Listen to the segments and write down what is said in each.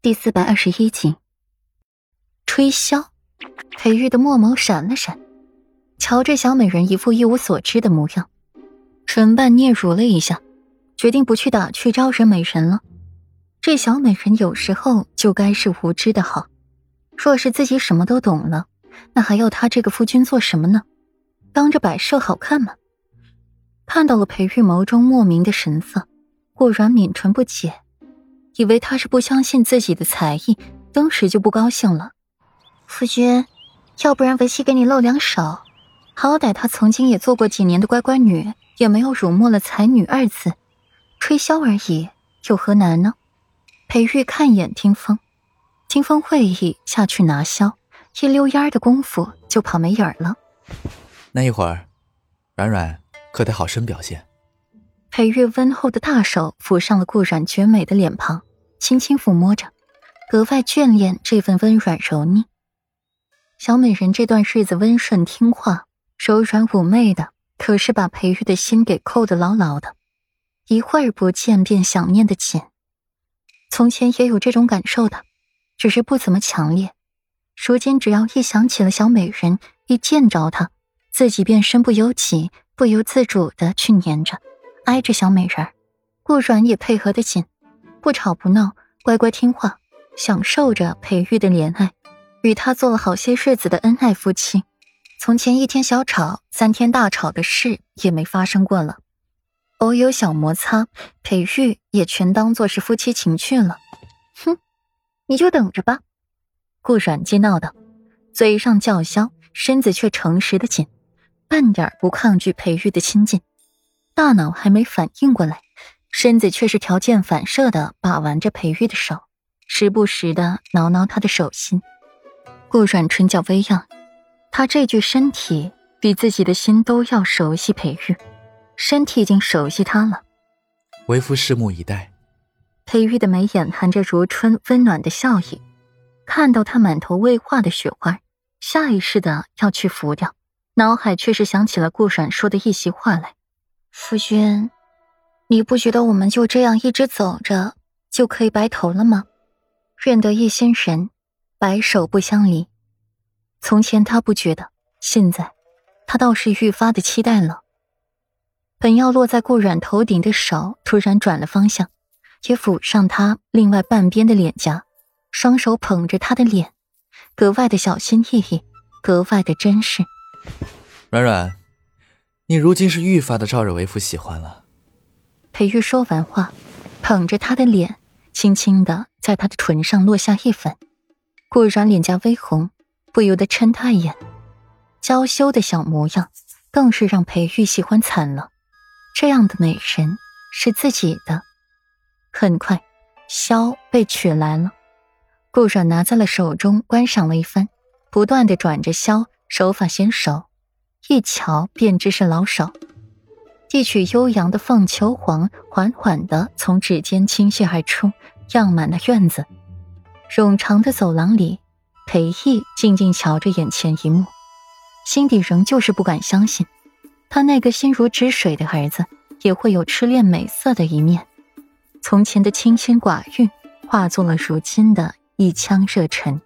第四百二十一集，吹箫。裴玉的墨眸闪了闪，瞧着小美人一副一无所知的模样，唇瓣嗫嚅了一下，决定不去打趣招惹美人了。这小美人有时候就该是无知的好。若是自己什么都懂了，那还要他这个夫君做什么呢？当着摆设好看吗？看到了裴玉眸中莫名的神色，顾软抿唇不解。以为他是不相信自己的才艺，当时就不高兴了。夫君，要不然为妻给你露两手，好歹她曾经也做过几年的乖乖女，也没有辱没了才女二字，吹箫而已，有何难呢？裴玉看一眼听风，听风会意下去拿箫，一溜烟的功夫就跑没影儿了。那一会儿，软软可得好生表现。裴玉温厚的大手抚上了顾软绝美的脸庞。轻轻抚摸着，格外眷恋这份温软柔腻。小美人这段日子温顺听话、柔软妩媚的，可是把裴玉的心给扣得牢牢的，一会儿不见便想念的紧。从前也有这种感受的，只是不怎么强烈。如今只要一想起了小美人，一见着她，自己便身不由己、不由自主的去黏着、挨着小美人顾软也配合的紧。不吵不闹，乖乖听话，享受着裴玉的怜爱，与他做了好些日子的恩爱夫妻。从前一天小吵，三天大吵的事也没发生过了。偶有小摩擦，裴玉也全当做是夫妻情趣了。哼，你就等着吧。顾软激闹道，嘴上叫嚣，身子却诚实的紧，半点不抗拒裴玉的亲近。大脑还没反应过来。身子却是条件反射的把玩着裴玉的手，时不时的挠挠他的手心。顾软唇角微漾，他这具身体比自己的心都要熟悉裴玉，身体已经熟悉他了。为夫拭目以待。裴玉的眉眼含着如春温暖的笑意，看到他满头未化的雪花，下意识的要去拂掉，脑海却是想起了顾软说的一席话来：“夫君。”你不觉得我们就这样一直走着就可以白头了吗？愿得一心人，白首不相离。从前他不觉得，现在他倒是愈发的期待了。本要落在顾软头顶的手突然转了方向，也抚上他另外半边的脸颊，双手捧着他的脸，格外的小心翼翼，格外的珍视。软软，你如今是愈发的招惹为夫喜欢了。裴玉说完话，捧着他的脸，轻轻的在他的唇上落下一粉。顾然脸颊微红，不由得嗔他一眼，娇羞的小模样，更是让裴玉喜欢惨了。这样的美人是自己的。很快，箫被取来了，顾软拿在了手中，观赏了一番，不断的转着箫，手法娴熟，一瞧便知是老手。一曲悠扬的《凤求凰》缓缓地从指尖倾泻而出，漾满了院子。冗长的走廊里，裴毅静静瞧着眼前一幕，心底仍旧是不敢相信，他那个心如止水的儿子也会有痴恋美色的一面。从前的清心寡欲，化作了如今的一腔热忱，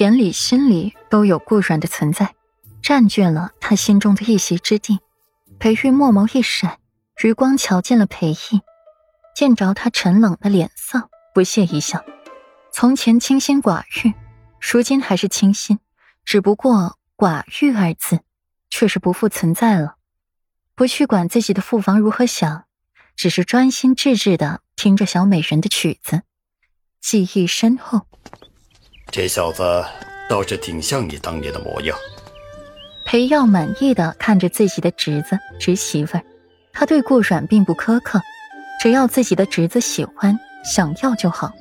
眼里心里都有顾软的存在，占据了他心中的一席之地。裴玉墨眸一闪，余光瞧见了裴毅，见着他沉冷的脸色，不屑一笑。从前清心寡欲，如今还是清心，只不过“寡欲”二字却是不复存在了。不去管自己的父房如何想，只是专心致志的听着小美人的曲子，记忆深厚。这小子倒是挺像你当年的模样。裴耀满意的看着自己的侄子侄媳妇儿，他对顾软并不苛刻，只要自己的侄子喜欢想要就好。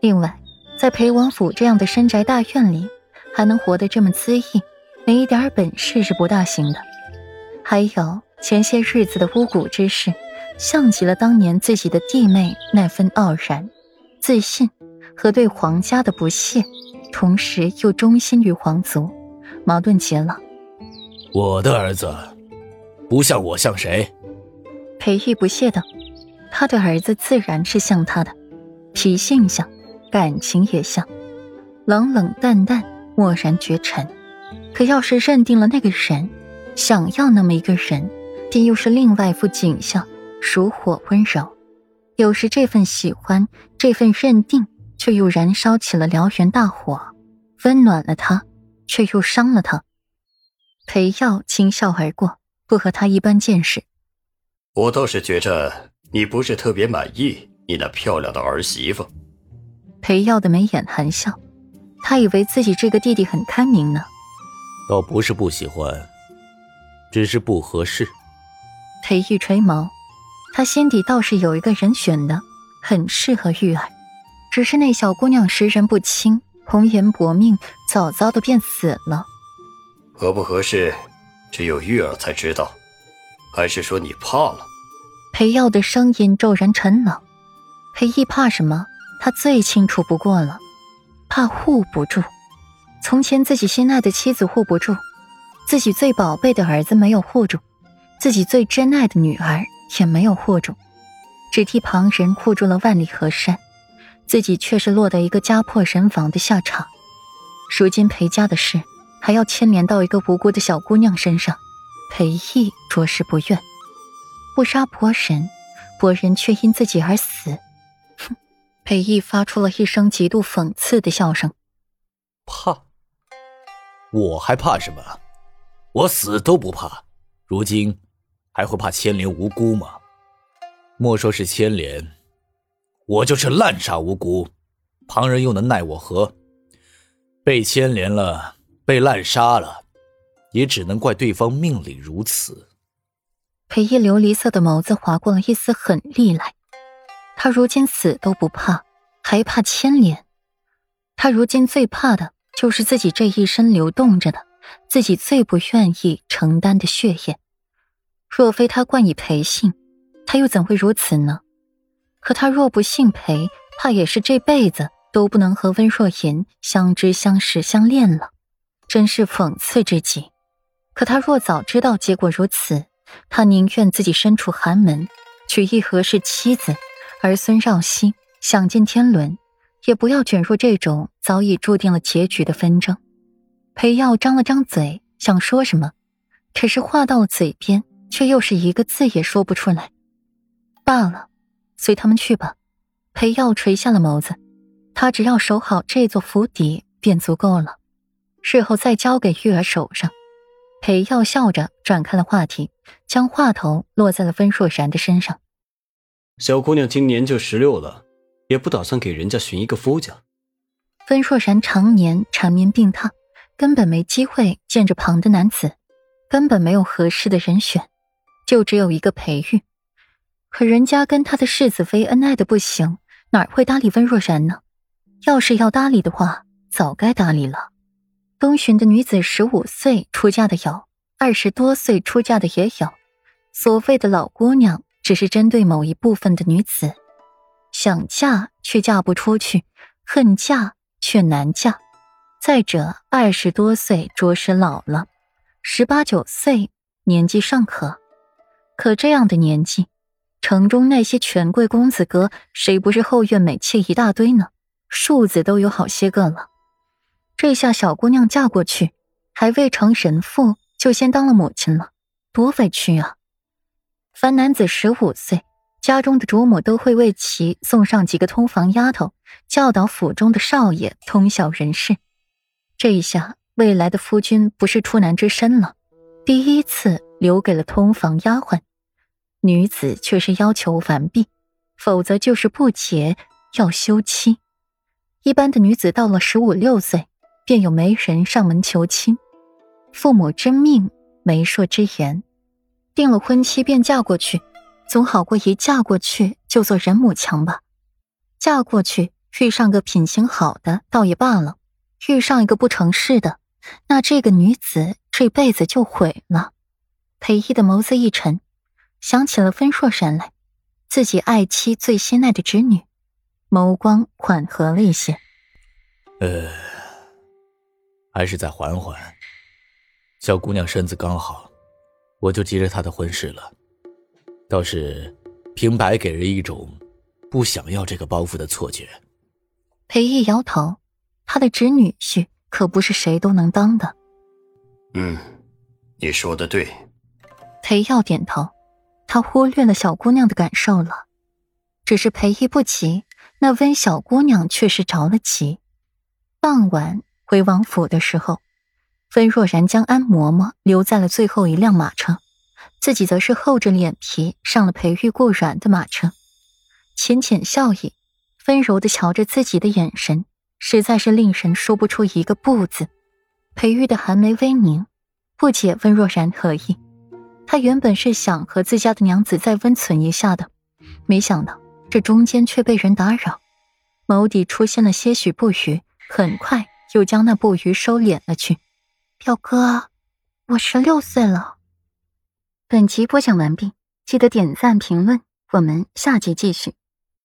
另外，在裴王府这样的深宅大院里，还能活得这么恣意，没一点本事是不大行的。还有前些日子的巫蛊之事，像极了当年自己的弟妹那份傲然、自信和对皇家的不屑，同时又忠心于皇族，矛盾极了。我的儿子，不像我像谁？裴玉不屑道：“他的儿子自然是像他的，脾性像，感情也像，冷冷淡淡，漠然绝尘。可要是认定了那个人，想要那么一个人，便又是另外一副景象，如火温柔。有时这份喜欢，这份认定，却又燃烧起了燎原大火，温暖了他，却又伤了他。裴耀轻笑而过，不和他一般见识。我倒是觉着你不是特别满意你那漂亮的儿媳妇。裴耀的眉眼含笑，他以为自己这个弟弟很开明呢。倒不是不喜欢，只是不合适。裴玉垂眸，他心底倒是有一个人选的，很适合玉儿，只是那小姑娘识人不清，红颜薄命，早早的便死了。合不合适，只有玉儿才知道。还是说你怕了？裴耀的声音骤然沉冷。裴毅怕什么？他最清楚不过了，怕护不住。从前自己心爱的妻子护不住，自己最宝贝的儿子没有护住，自己最珍爱的女儿也没有护住，只替旁人护住了万里河山，自己却是落得一个家破人亡的下场。如今裴家的事还要牵连到一个无辜的小姑娘身上，裴毅着实不愿。不杀伯仁，伯仁却因自己而死。哼！裴毅发出了一声极度讽刺的笑声。怕。我还怕什么？我死都不怕，如今还会怕牵连无辜吗？莫说是牵连，我就是滥杀无辜，旁人又能奈我何？被牵连了，被滥杀了，也只能怪对方命里如此。裴一琉璃色的眸子划过了一丝狠厉来，他如今死都不怕，还怕牵连？他如今最怕的。就是自己这一身流动着的，自己最不愿意承担的血液。若非他冠以裴姓，他又怎会如此呢？可他若不姓裴，怕也是这辈子都不能和温若言相知、相识、相恋了，真是讽刺之极。可他若早知道结果如此，他宁愿自己身处寒门，娶一合适妻子，儿孙绕膝，享尽天伦。也不要卷入这种早已注定了结局的纷争。裴耀张了张嘴，想说什么，可是话到了嘴边，却又是一个字也说不出来。罢了，随他们去吧。裴耀垂下了眸子，他只要守好这座府邸便足够了，事后再交给玉儿手上。裴耀笑着转开了话题，将话头落在了温若然的身上。小姑娘今年就十六了。也不打算给人家寻一个夫家。温若然常年缠绵病榻，根本没机会见着旁的男子，根本没有合适的人选，就只有一个裴玉。可人家跟他的世子妃恩爱的不行，哪会搭理温若然呢？要是要搭理的话，早该搭理了。东巡的女子十五岁出嫁的有，二十多岁出嫁的也有。所谓的老姑娘，只是针对某一部分的女子。想嫁却嫁不出去，恨嫁却难嫁。再者，二十多岁着实老了，十八九岁年纪尚可。可这样的年纪，城中那些权贵公子哥，谁不是后院美妾一大堆呢？庶子都有好些个了。这下小姑娘嫁过去，还未成人妇，就先当了母亲了，多委屈啊！凡男子十五岁。家中的主母都会为其送上几个通房丫头，教导府中的少爷通晓人事。这一下，未来的夫君不是处男之身了。第一次留给了通房丫鬟，女子却是要求完毕，否则就是不结要休妻。一般的女子到了十五六岁，便有媒人上门求亲，父母之命，媒妁之言，定了婚期便嫁过去。总好过一嫁过去就做人母强吧。嫁过去遇上个品行好的倒也罢了，遇上一个不成事的，那这个女子这辈子就毁了。裴毅的眸子一沉，想起了温若然来，自己爱妻最心爱的侄女，眸光缓和了一些。呃，还是再缓缓。小姑娘身子刚好，我就急着她的婚事了。倒是平白给人一种不想要这个包袱的错觉。裴毅摇头，他的侄女婿可不是谁都能当的。嗯，你说的对。裴耀点头，他忽略了小姑娘的感受了。只是裴毅不急，那温小姑娘却是着了急。傍晚回王府的时候，温若然将安嬷嬷留在了最后一辆马车，自己则是厚着脸皮上了裴玉顾软的马车，浅浅笑意。温柔的瞧着自己的眼神，实在是令人说不出一个不字。裴玉的寒眉微凝，不解温若然何意。他原本是想和自家的娘子再温存一下的，没想到这中间却被人打扰，眸底出现了些许不愉，很快又将那布鱼收敛了去。表哥，我十六岁了。本集播讲完毕，记得点赞评论，我们下集继续。